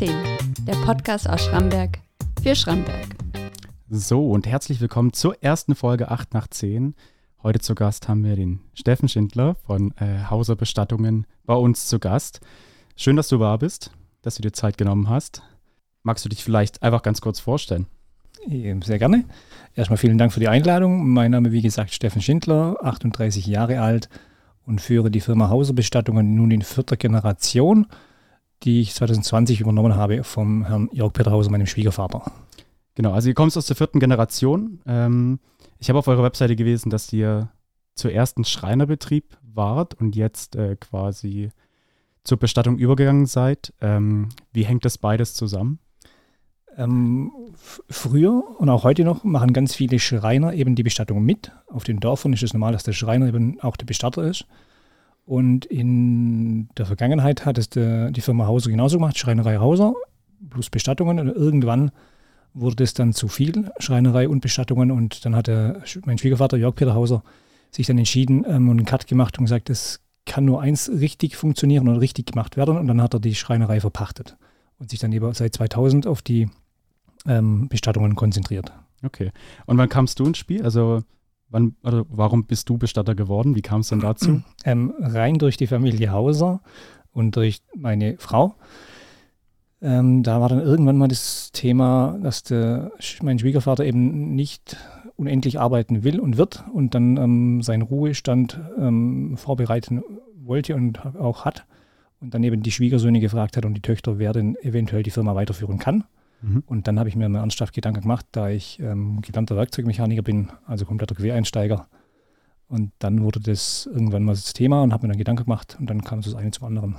10, der Podcast aus Schramberg für Schramberg. So, und herzlich willkommen zur ersten Folge 8 nach 10. Heute zu Gast haben wir den Steffen Schindler von äh, Hauser Bestattungen bei uns zu Gast. Schön, dass du da bist, dass du dir Zeit genommen hast. Magst du dich vielleicht einfach ganz kurz vorstellen? Sehr gerne. Erstmal vielen Dank für die Einladung. Mein Name, wie gesagt, Steffen Schindler, 38 Jahre alt und führe die Firma Hauser Bestattungen nun in vierter Generation, die ich 2020 übernommen habe vom Herrn Jörg Peter Hauser, meinem Schwiegervater. Genau, also ihr kommt aus der vierten Generation. Ähm, ich habe auf eurer Webseite gelesen, dass ihr zuerst ein Schreinerbetrieb wart und jetzt äh, quasi zur Bestattung übergegangen seid. Ähm, wie hängt das beides zusammen? Ähm, früher und auch heute noch machen ganz viele Schreiner eben die Bestattung mit. Auf den Dörfern ist es normal, dass der Schreiner eben auch der Bestatter ist. Und in der Vergangenheit hat es de, die Firma Hauser genauso gemacht, Schreinerei Hauser plus Bestattungen. Und irgendwann wurde es dann zu viel, Schreinerei und Bestattungen. Und dann hat der, mein Schwiegervater Jörg Peter Hauser sich dann entschieden ähm, und einen Cut gemacht und gesagt, es kann nur eins richtig funktionieren und richtig gemacht werden. Und dann hat er die Schreinerei verpachtet und sich dann eben seit 2000 auf die ähm, Bestattungen konzentriert. Okay. Und wann kamst du ins Spiel? Also wann, also warum bist du Bestatter geworden? Wie kam es denn dazu? Ähm, rein durch die Familie Hauser und durch meine Frau. Ähm, da war dann irgendwann mal das Thema, dass der, mein Schwiegervater eben nicht unendlich arbeiten will und wird und dann ähm, seinen Ruhestand ähm, vorbereiten wollte und auch hat. Und dann eben die Schwiegersöhne gefragt hat und die Töchter, wer denn eventuell die Firma weiterführen kann. Mhm. Und dann habe ich mir mal ernsthaft Gedanken gemacht, da ich ähm, gelernter Werkzeugmechaniker bin, also kompletter Quereinsteiger. Und dann wurde das irgendwann mal das Thema und habe mir dann Gedanken gemacht und dann kam es das eine zum anderen.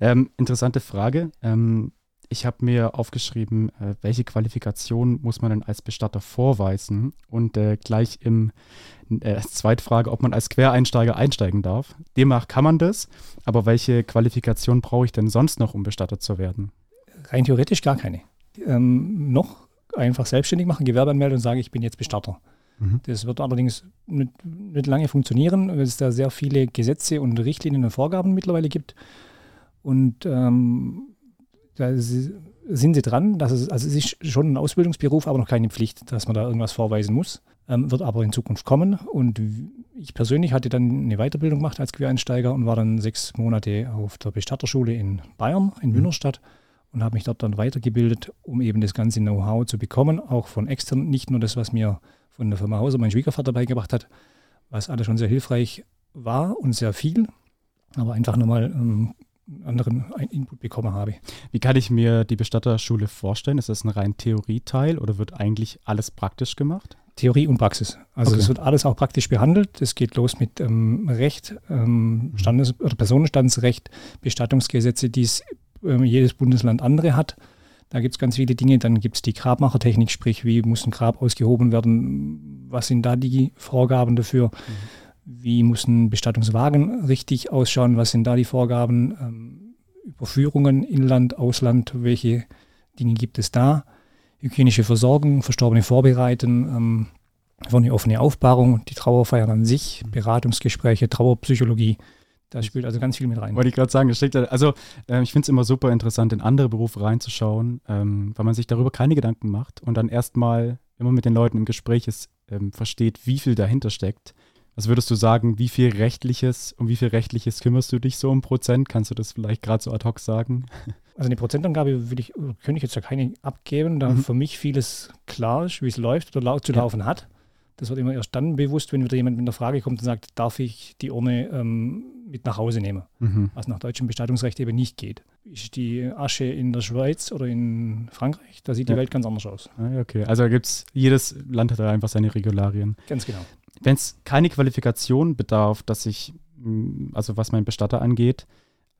Ähm, interessante Frage. Ähm, ich habe mir aufgeschrieben, äh, welche Qualifikation muss man denn als Bestatter vorweisen? Und äh, gleich im äh, zweite Frage, ob man als Quereinsteiger einsteigen darf. Demnach kann man das, aber welche Qualifikation brauche ich denn sonst noch, um Bestatter zu werden? Rein theoretisch gar keine ähm, noch einfach selbstständig machen, Gewerbe anmelden und sagen, ich bin jetzt Bestatter. Mhm. Das wird allerdings nicht, nicht, lange funktionieren, weil es da sehr viele Gesetze und Richtlinien und Vorgaben mittlerweile gibt. Und ähm, da sind sie dran, dass es, also es ist schon ein Ausbildungsberuf, aber noch keine Pflicht, dass man da irgendwas vorweisen muss. Ähm, wird aber in Zukunft kommen. Und ich persönlich hatte dann eine Weiterbildung gemacht als Quereinsteiger und war dann sechs Monate auf der Bestatterschule in Bayern, in mhm. Münnerstadt und habe mich dort dann weitergebildet, um eben das ganze Know-how zu bekommen, auch von extern, nicht nur das, was mir von der Firma Hauser mein Schwiegervater beigebracht hat, was alles schon sehr hilfreich war und sehr viel, aber einfach nochmal ähm, anderen Input bekommen habe. Wie kann ich mir die Bestatterschule vorstellen? Ist das ein rein Theorieteil oder wird eigentlich alles praktisch gemacht? Theorie und Praxis. Also es okay. wird alles auch praktisch behandelt. Es geht los mit ähm, Recht, ähm. Standes- oder Personenstandsrecht, Bestattungsgesetze, die es ähm, jedes Bundesland andere hat. Da gibt es ganz viele Dinge. Dann gibt es die Grabmachertechnik, sprich, wie muss ein Grab ausgehoben werden? Was sind da die Vorgaben dafür? Mhm. Wie muss ein Bestattungswagen richtig ausschauen? Was sind da die Vorgaben? Ähm, Überführungen, Inland, Ausland, welche Dinge gibt es da? Hygienische Versorgung, Verstorbene vorbereiten, ähm, eine offene Aufbahrung, die Trauerfeiern an sich, mhm. Beratungsgespräche, Trauerpsychologie. Da spielt also ganz viel mit rein. Wollte ich gerade sagen, das steckt, also äh, ich finde es immer super interessant, in andere Berufe reinzuschauen, ähm, weil man sich darüber keine Gedanken macht und dann erstmal immer mit den Leuten im Gespräch ist, ähm, versteht, wie viel dahinter steckt. Was würdest du sagen, wie viel rechtliches, um wie viel rechtliches kümmerst du dich so um Prozent? Kannst du das vielleicht gerade so ad hoc sagen? Also eine Prozentangabe will ich, könnte ich jetzt ja keine abgeben, da mhm. für mich vieles klar ist, wie es läuft oder zu laufen ja. hat. Das wird immer erst dann bewusst, wenn wieder jemand mit einer Frage kommt und sagt, darf ich die Urne ähm, mit nach Hause nehmen? Mhm. Was nach deutschem Bestattungsrecht eben nicht geht. Ist die Asche in der Schweiz oder in Frankreich, da sieht ja. die Welt ganz anders aus. Ah, okay, also gibt es, jedes Land hat da einfach seine Regularien. Ganz genau. Wenn es keine Qualifikation bedarf, dass ich, mm, also was mein Bestatter angeht,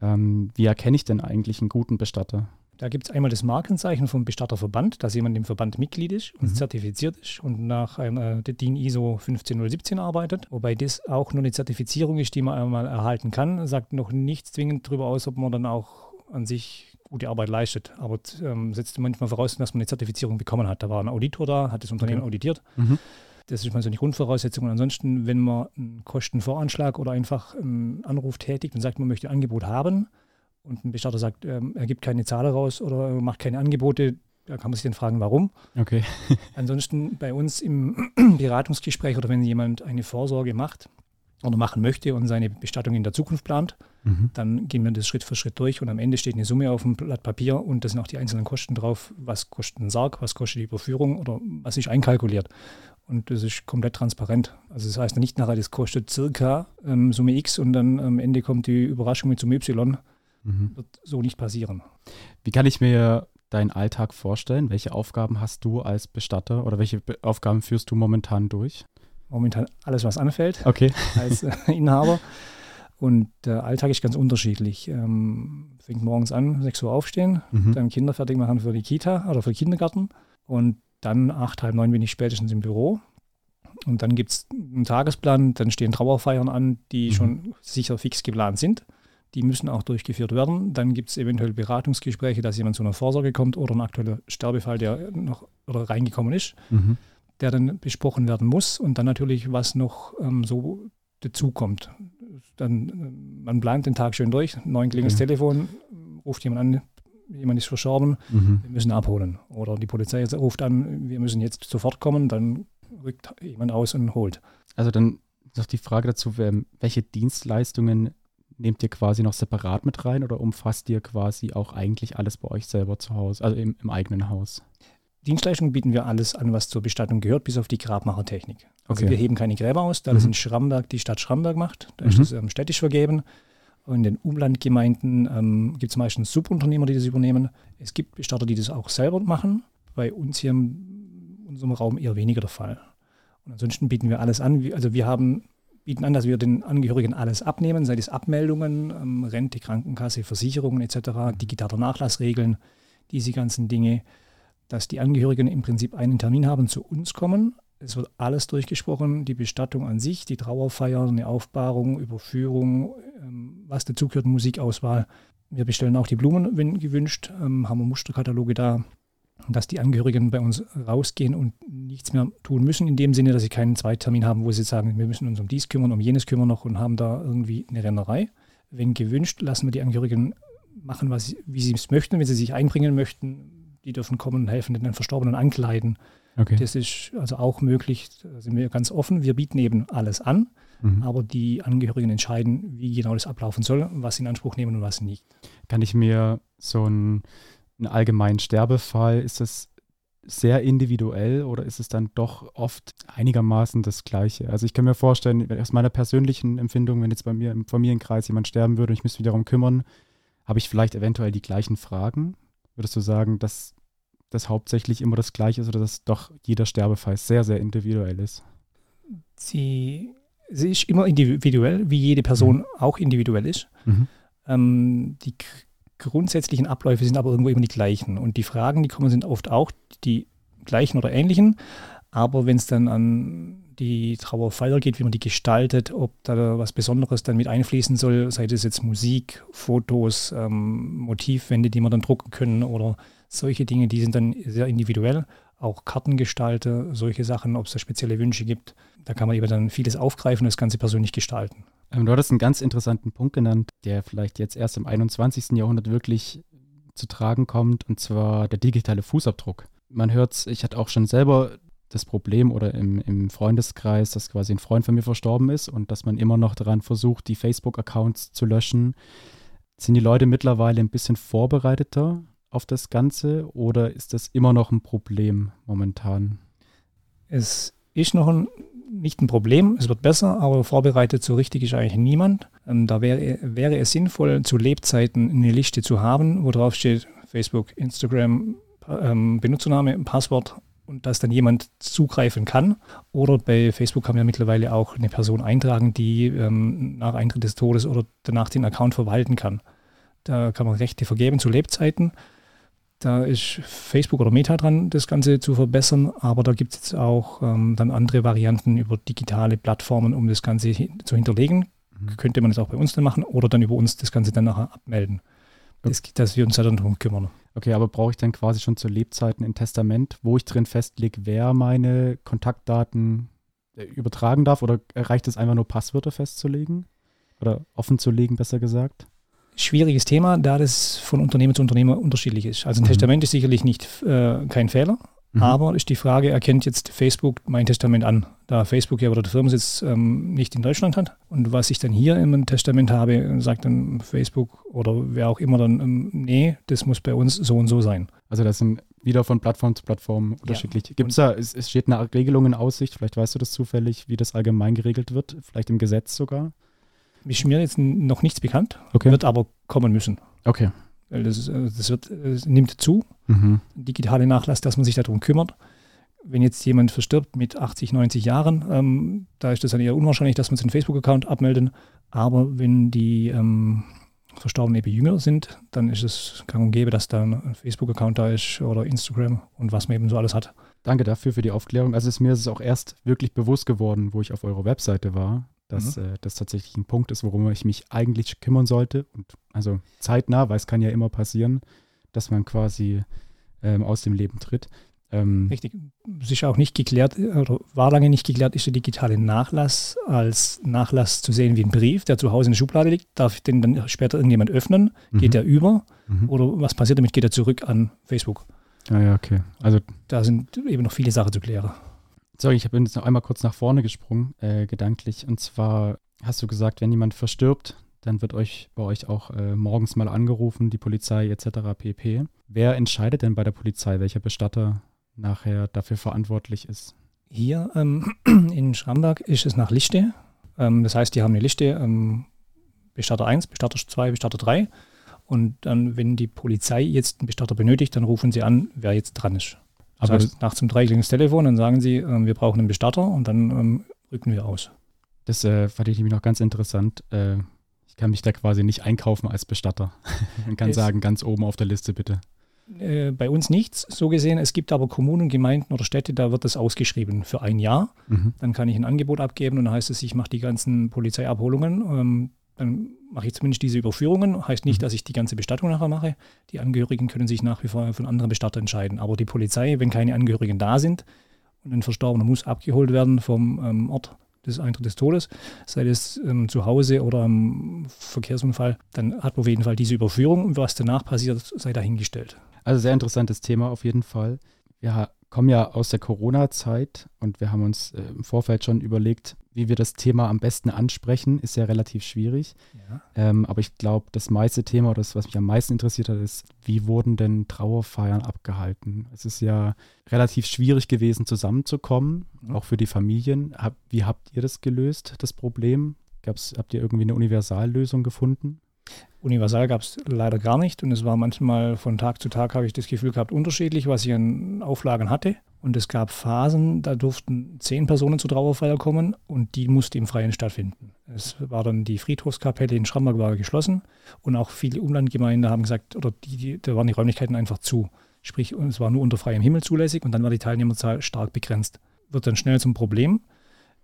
ähm, wie erkenne ich denn eigentlich einen guten Bestatter? Da gibt es einmal das Markenzeichen vom Bestatterverband, dass jemand im Verband Mitglied ist und mhm. zertifiziert ist und nach einem, der DIN ISO 15017 arbeitet. Wobei das auch nur eine Zertifizierung ist, die man einmal erhalten kann. Sagt noch nichts zwingend darüber aus, ob man dann auch an sich gute Arbeit leistet. Aber ähm, setzt manchmal voraus, dass man eine Zertifizierung bekommen hat. Da war ein Auditor da, hat das Unternehmen okay. auditiert. Mhm. Das ist mal so eine Grundvoraussetzung. Und ansonsten, wenn man einen Kostenvoranschlag oder einfach einen Anruf tätigt und sagt, man möchte ein Angebot haben, und ein Bestatter sagt, ähm, er gibt keine Zahl raus oder macht keine Angebote, da kann man sich dann fragen, warum. Okay. Ansonsten bei uns im Beratungsgespräch oder wenn jemand eine Vorsorge macht oder machen möchte und seine Bestattung in der Zukunft plant, mhm. dann gehen wir das Schritt für Schritt durch und am Ende steht eine Summe auf dem Blatt Papier und da sind auch die einzelnen Kosten drauf. Was kostet ein Sarg, was kostet die Überführung oder was ist einkalkuliert. Und das ist komplett transparent. Also das heißt nicht nachher, das kostet circa ähm, Summe X und dann am Ende kommt die Überraschung mit Summe Y. Mhm. Wird so nicht passieren. Wie kann ich mir deinen Alltag vorstellen? Welche Aufgaben hast du als Bestatter oder welche Aufgaben führst du momentan durch? Momentan alles, was anfällt okay. als äh, Inhaber. Und der Alltag ist ganz unterschiedlich. Ähm, fängt morgens an, 6 Uhr aufstehen, mhm. dann Kinder fertig machen für die Kita oder für den Kindergarten. Und dann acht, halb neun bin ich spätestens im Büro. Und dann gibt es einen Tagesplan, dann stehen Trauerfeiern an, die mhm. schon sicher fix geplant sind. Die müssen auch durchgeführt werden. Dann gibt es eventuell Beratungsgespräche, dass jemand zu einer Vorsorge kommt oder ein aktueller Sterbefall, der noch oder reingekommen ist, mhm. der dann besprochen werden muss. Und dann natürlich, was noch ähm, so dazukommt. Dann, äh, man plant den Tag schön durch, neun klingelt das Telefon, ruft jemand an, jemand ist verstorben, mhm. wir müssen abholen. Oder die Polizei ruft an, wir müssen jetzt sofort kommen, dann rückt jemand aus und holt. Also dann noch die Frage dazu, welche Dienstleistungen nehmt ihr quasi noch separat mit rein oder umfasst ihr quasi auch eigentlich alles bei euch selber zu Hause, also im, im eigenen Haus? Dienstleistungen bieten wir alles an, was zur Bestattung gehört, bis auf die Grabmachertechnik. Also okay. wir heben keine Gräber aus, da mhm. das in Schramberg die Stadt Schramberg macht. Da mhm. ist das ähm, städtisch vergeben. Und in den Umlandgemeinden ähm, gibt es meistens Subunternehmer, die das übernehmen. Es gibt Bestatter, die das auch selber machen. Bei uns hier in unserem Raum eher weniger der Fall. Und ansonsten bieten wir alles an. Also wir haben, bieten an, dass wir den Angehörigen alles abnehmen, sei es Abmeldungen, ähm, Rente, Krankenkasse, Versicherungen etc., digitaler Nachlassregeln, diese ganzen Dinge, dass die Angehörigen im Prinzip einen Termin haben, zu uns kommen, es wird alles durchgesprochen, die Bestattung an sich, die Trauerfeier, eine Aufbahrung, Überführung, ähm, was dazugehört, Musikauswahl. Wir bestellen auch die Blumen, wenn gewünscht, ähm, haben wir Musterkataloge da, dass die Angehörigen bei uns rausgehen und nichts mehr tun müssen, in dem Sinne, dass sie keinen Zweitermin haben, wo sie sagen, wir müssen uns um dies kümmern, um jenes kümmern noch und haben da irgendwie eine Rennerei. Wenn gewünscht, lassen wir die Angehörigen machen, was, wie sie es möchten, wenn sie sich einbringen möchten. Die dürfen kommen und helfen, den Verstorbenen ankleiden Okay. Das ist also auch möglich, da sind wir ganz offen. Wir bieten eben alles an, mhm. aber die Angehörigen entscheiden, wie genau das ablaufen soll, was sie in Anspruch nehmen und was nicht. Kann ich mir so einen, einen allgemeinen Sterbefall, ist das sehr individuell oder ist es dann doch oft einigermaßen das Gleiche? Also ich kann mir vorstellen, aus meiner persönlichen Empfindung, wenn jetzt bei mir im Familienkreis jemand sterben würde und ich müsste mich darum kümmern, habe ich vielleicht eventuell die gleichen Fragen? Würdest du sagen, dass das hauptsächlich immer das Gleiche ist oder dass doch jeder Sterbefall sehr, sehr individuell ist? Sie, sie ist immer individuell, wie jede Person mhm. auch individuell ist. Mhm. Ähm, die grundsätzlichen Abläufe sind aber irgendwo immer die gleichen. Und die Fragen, die kommen, sind oft auch die gleichen oder ähnlichen. Aber wenn es dann an die Trauerfeier geht, wie man die gestaltet, ob da was Besonderes dann mit einfließen soll, sei das jetzt Musik, Fotos, ähm, Motivwände, die man dann drucken können oder solche Dinge, die sind dann sehr individuell. Auch Kartengestalte, solche Sachen, ob es da spezielle Wünsche gibt. Da kann man eben dann vieles aufgreifen und das Ganze persönlich gestalten. Ähm, du hattest einen ganz interessanten Punkt genannt, der vielleicht jetzt erst im 21. Jahrhundert wirklich zu tragen kommt, und zwar der digitale Fußabdruck. Man hört es, ich hatte auch schon selber das Problem oder im, im Freundeskreis, dass quasi ein Freund von mir verstorben ist und dass man immer noch daran versucht, die Facebook-Accounts zu löschen. Sind die Leute mittlerweile ein bisschen vorbereiteter auf das Ganze oder ist das immer noch ein Problem momentan? Es ist noch ein, nicht ein Problem, es wird besser, aber vorbereitet so richtig ist eigentlich niemand. Ähm, da wäre, wäre es sinnvoll, zu Lebzeiten eine Liste zu haben, wo drauf steht Facebook, Instagram, ähm, Benutzername, Passwort und dass dann jemand zugreifen kann. Oder bei Facebook kann man ja mittlerweile auch eine Person eintragen, die ähm, nach Eintritt des Todes oder danach den Account verwalten kann. Da kann man Rechte vergeben zu Lebzeiten da ist Facebook oder Meta dran, das Ganze zu verbessern, aber da gibt es jetzt auch ähm, dann andere Varianten über digitale Plattformen, um das Ganze hin zu hinterlegen. Mhm. Könnte man das auch bei uns dann machen oder dann über uns das Ganze dann nachher abmelden. Das, dass wir uns dann darum kümmern. Okay, aber brauche ich dann quasi schon zu Lebzeiten ein Testament, wo ich drin festlege, wer meine Kontaktdaten äh, übertragen darf? Oder reicht es einfach nur Passwörter festzulegen? Oder offen zu legen, besser gesagt? Schwieriges Thema, da das von Unternehmer zu Unternehmer unterschiedlich ist. Also ein Mhm. Testament ist sicherlich nicht äh, kein Fehler, Mhm. aber ist die Frage, erkennt jetzt Facebook mein Testament an? Da Facebook ja oder der Firmensitz ähm, nicht in Deutschland hat. Und was ich dann hier im Testament habe, sagt dann Facebook oder wer auch immer dann, ähm, nee, das muss bei uns so und so sein. Also das sind wieder von Plattform zu Plattform unterschiedlich. Gibt es da, es, es steht eine Regelung in Aussicht, vielleicht weißt du das zufällig, wie das allgemein geregelt wird, vielleicht im Gesetz sogar? Ist mir jetzt noch nichts bekannt, Okay. wird aber kommen müssen. Okay. Das, äh, das wird, es nimmt zu, Mhm. digitale Nachlass, dass man sich darum kümmert. Wenn jetzt jemand verstirbt mit 80, 90 Jahren, ähm, da ist das dann eher unwahrscheinlich, dass man seinen Facebook-Account abmelden. Aber wenn die ähm, Verstorbenen eben jünger sind, dann ist es gang und gäbe, dass da ein Facebook-Account da ist oder Instagram und was man eben so alles hat. Danke dafür für die Aufklärung. Also es, mir ist es auch erst wirklich bewusst geworden, wo ich auf eurer Webseite war, dass äh, das tatsächlich ein Punkt ist, worum ich mich eigentlich kümmern sollte. Und also zeitnah, weil es kann ja immer passieren, dass man quasi ähm, aus dem Leben tritt. Ähm, Richtig. Es ist auch nicht geklärt, oder war lange nicht geklärt, ist der digitale Nachlass als Nachlass zu sehen wie ein Brief, der zu Hause in der Schublade liegt. Darf den dann später irgendjemand öffnen? Geht mhm. der über? Mhm. Oder was passiert damit? Geht er zurück an Facebook? Ah ja, okay. Also Da sind eben noch viele Sachen zu klären. Sorry, ich bin jetzt noch einmal kurz nach vorne gesprungen, äh, gedanklich. Und zwar hast du gesagt, wenn jemand verstirbt, dann wird euch bei euch auch äh, morgens mal angerufen, die Polizei etc. pp. Wer entscheidet denn bei der Polizei, welcher Bestatter nachher dafür verantwortlich ist? Hier ähm, in Schramberg ist es nach Liste. Ähm, das heißt, die haben eine Liste, ähm, Bestatter 1, Bestatter 2, Bestatter 3. Und dann, wenn die Polizei jetzt einen Bestatter benötigt, dann rufen sie an, wer jetzt dran ist. Das Aber heißt, nachts um drei klingelt das Telefon, dann sagen sie, ähm, wir brauchen einen Bestatter und dann ähm, rücken wir aus. das äh, fand ich nämlich noch ganz interessant. Äh, ich kann mich da quasi nicht einkaufen als Bestatter. Man kann Es- sagen, ganz oben auf der Liste bitte. Äh, bei uns nichts, so gesehen. Es gibt aber Kommunen, Gemeinden oder Städte, da wird das ausgeschrieben für ein Jahr. Mhm. Dann kann ich ein Angebot abgeben und dann heißt es, ich mache die ganzen Polizeiabholungen. Ähm, dann mache ich zumindest diese Überführungen. Heißt nicht, Mhm. dass ich die ganze Bestattung nachher mache. Die Angehörigen können sich nach wie vor für einen anderen Bestatter entscheiden. Aber die Polizei, wenn keine Angehörigen da sind und ein Verstorbener muss abgeholt werden vom ähm, Ort des Eintritt des Todes, sei es ähm, zu Hause oder am Verkehrsunfall, dann hat man auf jeden Fall diese Überführung und was danach passiert, sei dahingestellt. Also sehr interessantes Thema auf jeden Fall. Ha- kommen ja aus der Corona-Zeit und wir haben uns äh, im Vorfeld schon überlegt, wie wir das Thema am besten ansprechen. Ist ja relativ schwierig. Ja. Ähm, aber ich glaube, das meiste Thema oder das, was mich am meisten interessiert hat, ist, wie wurden denn Trauerfeiern abgehalten? Es ist ja relativ schwierig gewesen, zusammenzukommen, Mhm. auch für die Familien. Hab, wie habt ihr das gelöst, das Problem? Gab's, habt ihr irgendwie eine Universallösung gefunden? Universal gab es leider gar nicht und es war manchmal von Tag zu Tag, habe ich das Gefühl gehabt, unterschiedlich, was ich an Auflagen hatte. Und es gab Phasen, da durften zehn Personen zur Trauerfeier kommen und die musste im Freien stattfinden. Es war dann die Friedhofskapelle in Schramberg war geschlossen und auch viele Umlandgemeinden haben gesagt, oder die, die, da waren die Räumlichkeiten einfach zu. Sprich, es war nur unter freiem Himmel zulässig und dann war die Teilnehmerzahl stark begrenzt. Wird dann schnell zum Problem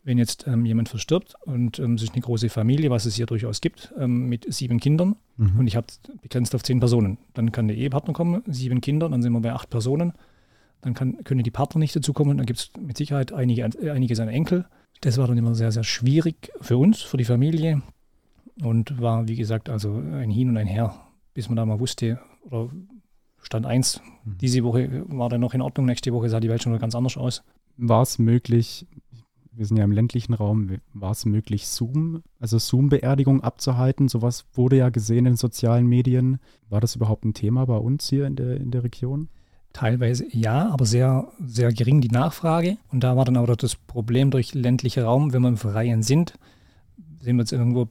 wenn jetzt ähm, jemand verstirbt und ähm, es ist eine große Familie, was es hier durchaus gibt, ähm, mit sieben Kindern Mhm. und ich habe begrenzt auf zehn Personen. Dann kann der Ehepartner kommen, sieben Kinder, dann sind wir bei acht Personen. Dann kann, können die Partner nicht dazukommen, dann gibt es mit Sicherheit einige, einige seiner Enkel. Das war dann immer sehr, sehr schwierig für uns, für die Familie und war, wie gesagt, also ein Hin und ein Her, bis man da mal wusste, oder Stand 1, Mhm. diese Woche war dann noch in Ordnung, nächste Woche sah die Welt schon wieder ganz anders aus. war es möglich, wir sind ja im ländlichen Raum, war es möglich, Zoom, also Zoom-Beerdigung abzuhalten? Sowas wurde ja gesehen in sozialen Medien. War das überhaupt ein Thema bei uns hier in der, in der Region? Teilweise ja, aber sehr, sehr gering die Nachfrage. Und da war dann auch das Problem durch ländlicher Raum, wenn wir im Freien sind, sind wir jetzt irgendwo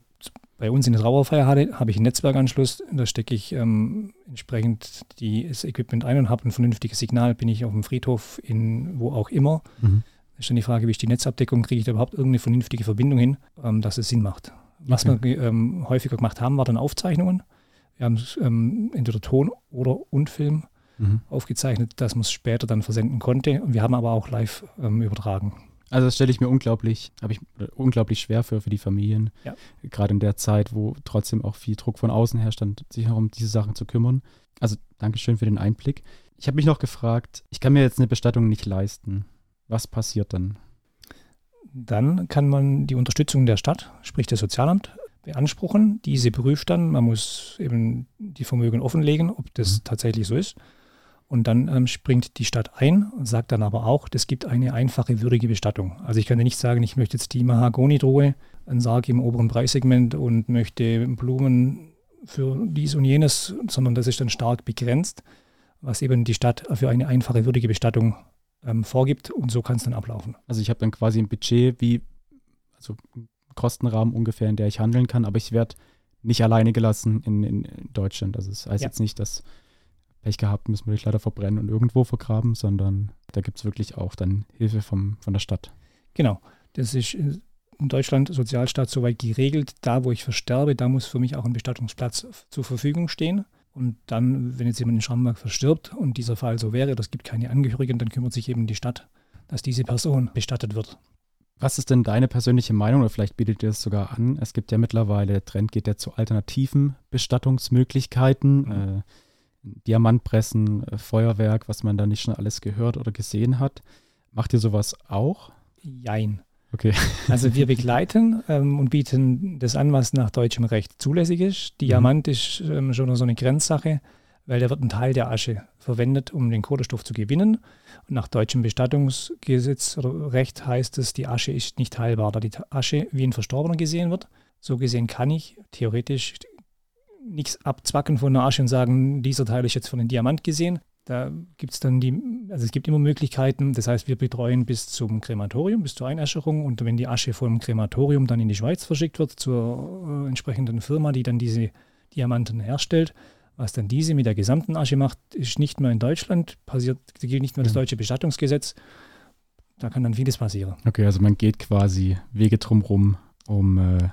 bei uns in der Trauerfeier hatte, habe ich einen Netzwerkanschluss, da stecke ich ähm, entsprechend die, das Equipment ein und habe ein vernünftiges Signal, bin ich auf dem Friedhof, in wo auch immer. Mhm. Ist dann die Frage, wie ist die Netzabdeckung, kriege ich da überhaupt irgendeine vernünftige Verbindung hin, ähm, dass es Sinn macht. Was Okay. wir ähm, häufiger gemacht haben, war dann Aufzeichnungen. Wir haben ähm, entweder Ton oder und Film Mhm. aufgezeichnet, dass man es später dann versenden konnte. Und wir haben aber auch live ähm, übertragen. Also das stelle ich mir unglaublich, habe ich äh, unglaublich schwer für für die Familien. Ja. Gerade in der Zeit, wo trotzdem auch viel Druck von außen herrscht, sich auch um diese Sachen zu kümmern. Also Dankeschön für den Einblick. Ich habe mich noch gefragt, ich kann mir jetzt eine Bestattung nicht leisten. Was passiert dann? Dann kann man die Unterstützung der Stadt, sprich das Sozialamt, beanspruchen. Diese prüft dann, man muss eben die Vermögen offenlegen, ob das mhm. tatsächlich so ist. Und dann ähm, springt die Stadt ein und sagt dann aber auch, es gibt eine einfache, würdige Bestattung. Also ich kann ja nicht sagen, ich möchte jetzt die Mahagoni-Drohe, einen Sarg im oberen Preissegment und möchte Blumen für dies und jenes, sondern das ist dann stark begrenzt, was eben die Stadt für eine einfache, würdige Bestattung ähm, vorgibt und so kann es dann ablaufen. Also ich habe dann quasi ein Budget, wie, also Kostenrahmen ungefähr, in der ich handeln kann, aber ich werde nicht alleine gelassen in, in, Deutschland. Also es das heißt ja. jetzt nicht, dass Pech gehabt, müssen wir dich leider verbrennen und irgendwo vergraben, sondern da gibt es wirklich auch dann Hilfe vom, von der Stadt. Genau. Das ist in Deutschland Sozialstaat soweit geregelt. Da, wo ich versterbe, da muss für mich auch ein Bestattungsplatz zur Verfügung stehen. Und dann, wenn jetzt jemand in Schramberg verstirbt und dieser Fall so wäre, das gibt keine Angehörigen, dann kümmert sich eben die Stadt, dass diese Person bestattet wird. Was ist denn deine persönliche Meinung oder vielleicht bietet ihr es sogar an? Es gibt ja mittlerweile, der Trend geht ja zu alternativen Bestattungsmöglichkeiten. Mhm. Äh, Diamantpressen, äh, Feuerwerk, was man da nicht schon alles gehört oder gesehen hat. Macht ihr sowas auch? Jein. Okay. Also wir begleiten ähm, und bieten das an, was nach deutschem Recht zulässig ist. Diamant mhm. ist ähm, schon so eine Grenzsache, weil da wird ein Teil der Asche verwendet, um den Kohlenstoff zu gewinnen. Und nach deutschem Bestattungsgesetz oder Recht heißt es, die Asche ist nicht heilbar, da die Asche wie ein Verstorbener gesehen wird. So gesehen kann ich theoretisch nichts abzwacken von der Asche und sagen, dieser Teil ist jetzt von einem Diamant gesehen. Da gibt es dann die, also es gibt immer Möglichkeiten. Das heißt, wir betreuen bis zum Krematorium, bis zur Einäscherung. Und wenn die Asche vom Krematorium dann in die Schweiz verschickt wird, zur äh, entsprechenden Firma, die dann diese Diamanten herstellt, was dann diese mit der gesamten Asche macht, ist nicht mehr in Deutschland, passiert, da gilt nicht mehr das deutsche Bestattungsgesetz. Da kann dann vieles passieren. Okay, also man geht quasi Wege drumherum, um äh,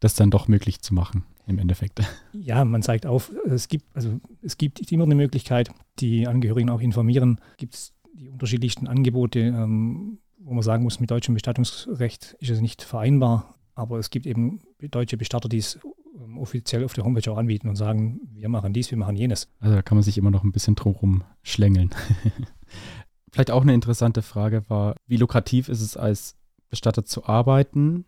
das dann doch möglich zu machen im Endeffekt. Ja, man zeigt auf, es gibt, also es gibt immer eine Möglichkeit, die Angehörigen auch informieren. Gibt es die unterschiedlichsten Angebote, ähm, wo man sagen muss, mit deutschem Bestattungsrecht ist es nicht vereinbar, aber es gibt eben deutsche Bestatter, die es ähm, offiziell auf der Homepage auch anbieten und sagen, wir machen dies, wir machen jenes. Also da kann man sich immer noch ein bisschen drumherum schlängeln. Vielleicht auch eine interessante Frage war, wie lukrativ ist es als Bestatter zu arbeiten?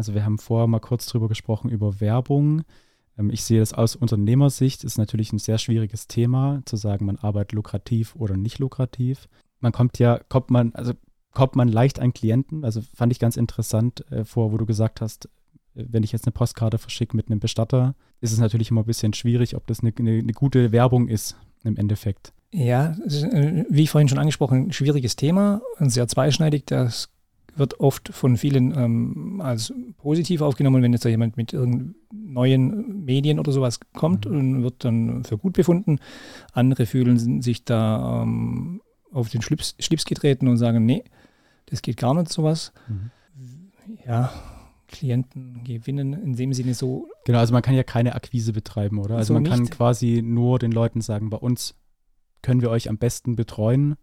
Also wir haben vorher mal kurz drüber gesprochen über Werbung. Ähm, ich sehe das aus Unternehmersicht, ist natürlich ein sehr schwieriges Thema, zu sagen, man arbeitet lukrativ oder nicht lukrativ. Man kommt ja, kommt man, also kommt man leicht an Klienten. Also fand ich ganz interessant äh, vor, wo du gesagt hast, äh, wenn ich jetzt eine Postkarte verschicke mit einem Bestatter, ist es natürlich immer ein bisschen schwierig, ob das eine, eine, eine gute Werbung ist im Endeffekt. Ja, äh, wie vorhin schon angesprochen, ein schwieriges Thema und sehr zweischneidig. Das wird oft von vielen ähm, als positiv aufgenommen, wenn jetzt da jemand mit irgendeinen neuen Medien oder sowas kommt mhm. und wird dann für gut befunden. Andere fühlen sich da ähm, auf den Schlips, Schlips getreten und sagen, nee, das geht gar nicht sowas. Mhm. Ja, Klienten gewinnen in dem Sinne so. Genau, also man kann ja keine Akquise betreiben, oder? Also so man nicht. kann quasi nur den Leuten sagen, bei uns können wir euch am besten betreuen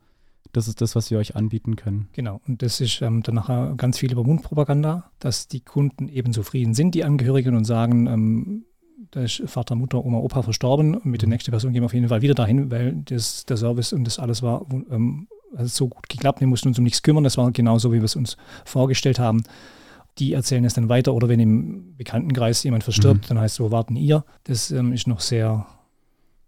das ist das, was wir euch anbieten können. Genau. Und das ist ähm, dann nachher ganz viel über Mundpropaganda, dass die Kunden eben zufrieden sind, die Angehörigen, und sagen, ähm, da ist Vater, Mutter, Oma, Opa verstorben und mit der mhm. nächsten Person gehen wir auf jeden Fall wieder dahin, weil das, der Service und das alles war ähm, also so gut geklappt. Wir mussten uns um nichts kümmern. Das war genauso, wie wir es uns vorgestellt haben. Die erzählen es dann weiter oder wenn im Bekanntenkreis jemand verstirbt, mhm. dann heißt es, wo warten ihr? Das ähm, ist noch sehr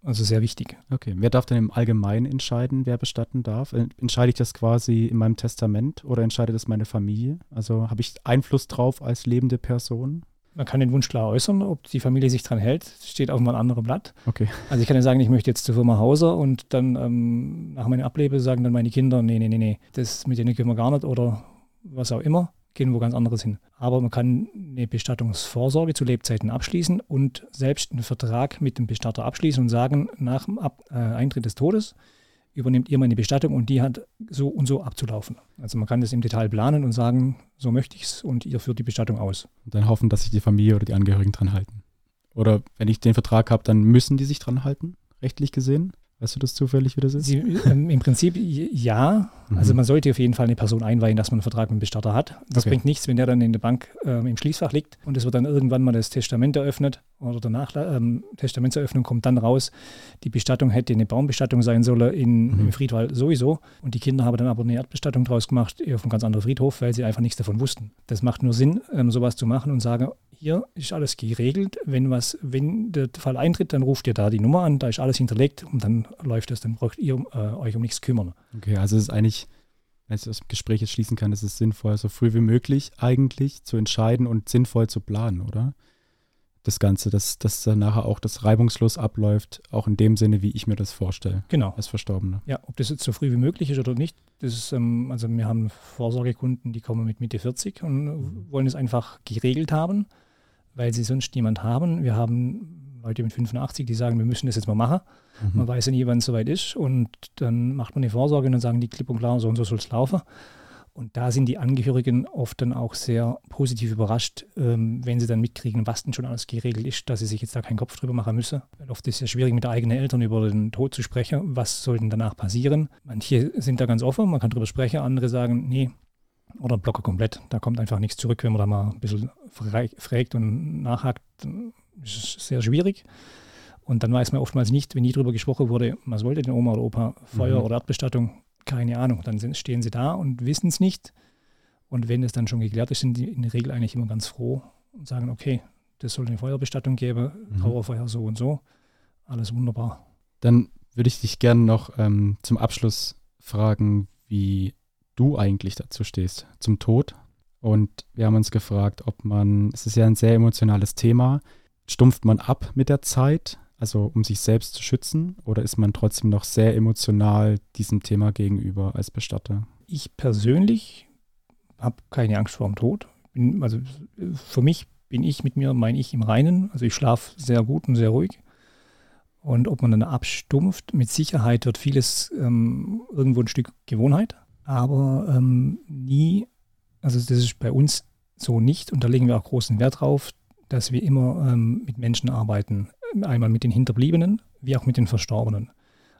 also sehr wichtig. Okay. Wer darf denn im Allgemeinen entscheiden, wer bestatten darf? Entscheide ich das quasi in meinem Testament oder entscheidet das meine Familie? Also habe ich Einfluss drauf als lebende Person? Man kann den Wunsch klar äußern, ob die Familie sich dran hält, steht auf einem anderen Blatt. Okay. Also ich kann ja sagen, ich möchte jetzt zur Firma Hauser und dann ähm, nach meiner Ablebe sagen dann meine Kinder, nee, nee, nee, nee, das mit denen können wir gar nicht oder was auch immer gehen wo ganz anderes hin. Aber man kann eine Bestattungsvorsorge zu Lebzeiten abschließen und selbst einen Vertrag mit dem Bestatter abschließen und sagen, nach dem Ab äh, Eintritt des Todes übernehmt ihr meine Bestattung und die hat so und so abzulaufen. Also man kann das im Detail planen und sagen, so möchte ich es und ihr führt die Bestattung aus. Und dann hoffen, dass sich die Familie oder die Angehörigen dran halten. Oder wenn ich den Vertrag habe, dann müssen die sich dran halten, rechtlich gesehen? Weißt du das zufällig, wie das ist? Sie, ähm, Im Prinzip ja. Mhm. Also man sollte auf jeden Fall eine Person einweihen, dass man einen Vertrag mit dem Bestatter hat. Das okay. bringt nichts, wenn der dann in der Bank ähm, im Schließfach liegt und es wird dann irgendwann mal das Testament eröffnet oder danach ähm, Testamentseröffnung kommt dann raus. Die Bestattung hätte eine Baumbestattung sein sollen in, mhm. im Friedwald sowieso und die Kinder haben dann aber eine Erdbestattung draus gemacht auf einem ganz anderen Friedhof, weil sie einfach nichts davon wussten. Das macht nur Sinn, ähm, sowas zu machen und sagen, hier ist alles geregelt. Wenn was, wenn der Fall eintritt, dann ruft ihr da die Nummer an, da ist alles hinterlegt und dann läuft es, dann braucht ihr äh, euch um nichts kümmern. Okay, also es ist eigentlich, wenn ich das Gespräch jetzt schließen kann, ist es sinnvoll, so früh wie möglich eigentlich zu entscheiden und sinnvoll zu planen, oder? das Ganze, dass, dass dann nachher auch das reibungslos abläuft, auch in dem Sinne, wie ich mir das vorstelle. Genau. Als Verstorbene. Ja, ob das jetzt so früh wie möglich ist oder nicht, das ist, ähm, also wir haben Vorsorgekunden, die kommen mit Mitte 40 und mhm. wollen es einfach geregelt haben, weil sie sonst niemand haben. Wir haben Leute mit 85, die sagen, wir müssen das jetzt mal machen. Mhm. Man weiß ja nie, wann es soweit ist und dann macht man eine Vorsorge und dann sagen die klipp und klar, so und so soll es laufen. Und da sind die Angehörigen oft dann auch sehr positiv überrascht, ähm, wenn sie dann mitkriegen, was denn schon alles geregelt ist, dass sie sich jetzt da keinen Kopf drüber machen müssen. Weil oft ist es ja schwierig, mit eigenen Eltern über den Tod zu sprechen. Was soll denn danach passieren? Manche sind da ganz offen, man kann drüber sprechen, andere sagen, nee, oder blocken komplett. Da kommt einfach nichts zurück, wenn man da mal ein bisschen fragt und nachhakt. Das ist sehr schwierig. Und dann weiß man oftmals nicht, wenn nie drüber gesprochen wurde, was wollte denn Oma oder Opa, Feuer mhm. oder Erdbestattung, keine Ahnung. Dann sind, stehen sie da und wissen es nicht. Und wenn es dann schon geklärt ist, sind die in der Regel eigentlich immer ganz froh und sagen, okay, das soll eine Feuerbestattung geben, mhm. Trauerfeuer so und so. Alles wunderbar. Dann würde ich dich gerne noch ähm, zum Abschluss fragen, wie du eigentlich dazu stehst, zum Tod. Und wir haben uns gefragt, ob man, es ist ja ein sehr emotionales Thema, stumpft man ab mit der Zeit? also um sich selbst zu schützen? Oder ist man trotzdem noch sehr emotional diesem Thema gegenüber als Bestatter? Ich persönlich habe keine Angst vor dem Tod. Bin, also für mich bin ich mit mir, meine ich, im Reinen. Also ich schlafe sehr gut und sehr ruhig. Und ob man dann abstumpft, mit Sicherheit wird vieles ähm, irgendwo ein Stück Gewohnheit, aber ähm, nie, also das ist bei uns so nicht und da legen wir auch großen Wert drauf, dass wir immer ähm, mit Menschen arbeiten, einmal mit den Hinterbliebenen wie auch mit den Verstorbenen.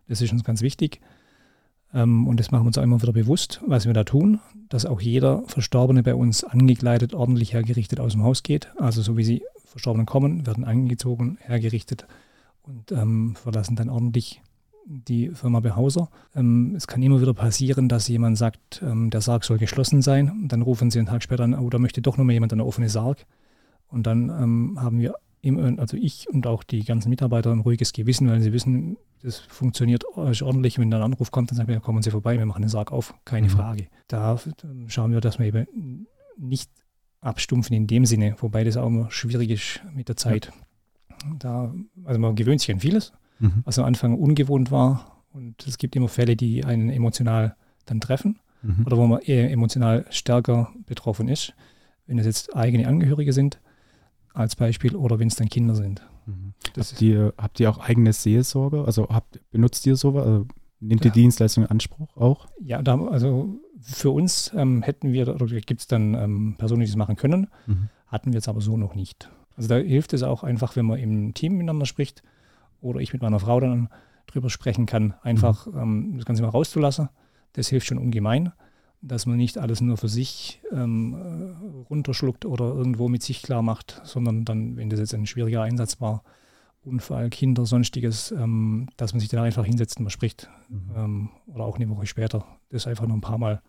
Das ist uns ganz wichtig. Ähm, und das machen wir uns auch immer wieder bewusst, was wir da tun, dass auch jeder Verstorbene bei uns angekleidet, ordentlich hergerichtet aus dem Haus geht. Also so wie sie Verstorbenen kommen, werden angezogen, hergerichtet und ähm, verlassen dann ordentlich die Firma Behauser. Ähm, es kann immer wieder passieren, dass jemand sagt, ähm, der Sarg soll geschlossen sein. Und dann rufen sie einen Tag später an, oh, da möchte doch noch mal jemand eine offene Sarg. Und dann ähm, haben wir also ich und auch die ganzen Mitarbeiter ein ruhiges Gewissen, weil sie wissen, das funktioniert ordentlich. Wenn dann ein Anruf kommt, dann sagen wir, kommen Sie vorbei, wir machen den Sarg auf, keine mhm. Frage. Da schauen wir, dass wir eben nicht abstumpfen in dem Sinne, wobei das auch immer schwierig ist mit der Zeit. Ja. Da, also man gewöhnt sich an vieles, mhm. was am Anfang ungewohnt war. Und es gibt immer Fälle, die einen emotional dann treffen mhm. oder wo man eher emotional stärker betroffen ist. Wenn es jetzt eigene Angehörige sind, als Beispiel oder wenn es dann Kinder sind. Mhm. Habt, ihr, habt ihr auch eigene Seelsorge? Also habt, benutzt ihr sowas? Also nehmt ihr ja. Dienstleistungen in Anspruch auch? Ja, da, also für uns ähm, hätten wir, oder gibt es dann ähm, Personen, die das machen können, mhm. hatten wir jetzt aber so noch nicht. Also da hilft es auch einfach, wenn man im Team miteinander spricht oder ich mit meiner Frau dann drüber sprechen kann, einfach mhm. ähm, das Ganze mal rauszulassen. Das hilft schon ungemein dass man nicht alles nur für sich ähm, äh, runterschluckt oder irgendwo mit sich klar macht, sondern dann, wenn das jetzt ein schwieriger Einsatz war, Unfall, Kinder, sonstiges, ähm, dass man sich dann einfach hinsetzt und man spricht. Mhm. Ähm, oder auch eine Woche später, das einfach noch ein paar Mal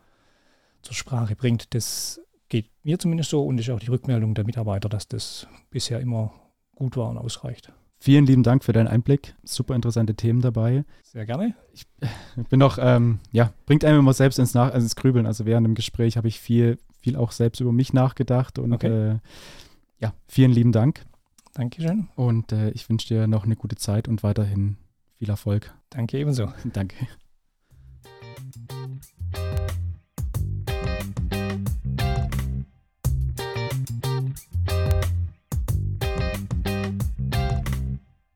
zur Sprache bringt. Das geht mir zumindest so und ist auch die Rückmeldung der Mitarbeiter, dass das bisher immer gut war und ausreicht. Vielen lieben Dank für deinen Einblick. Super interessante Themen dabei. Sehr gerne. Ich bin noch, ähm, ja, bringt einem immer selbst ins, Nach also ins Grübeln. Also während dem Gespräch habe ich viel, viel auch selbst über mich nachgedacht und okay. äh, ja, vielen lieben Dank. Dankeschön. Und äh, ich wünsche dir noch eine gute Zeit und weiterhin viel Erfolg. Danke ebenso. Danke.